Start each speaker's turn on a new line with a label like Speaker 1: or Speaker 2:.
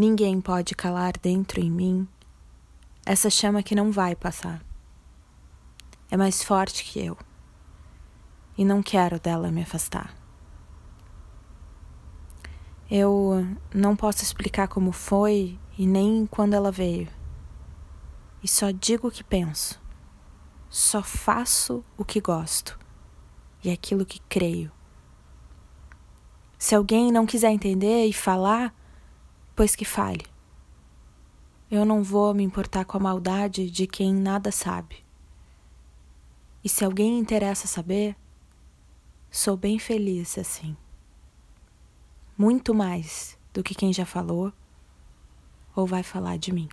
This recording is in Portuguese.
Speaker 1: ninguém pode calar dentro em mim essa chama que não vai passar. É mais forte que eu e não quero dela me afastar. Eu não posso explicar como foi e nem quando ela veio. E só digo o que penso. Só faço o que gosto e aquilo que creio. Se alguém não quiser entender e falar, pois que fale. Eu não vou me importar com a maldade de quem nada sabe. E se alguém interessa saber, sou bem feliz assim. Muito mais do que quem já falou ou vai falar de mim.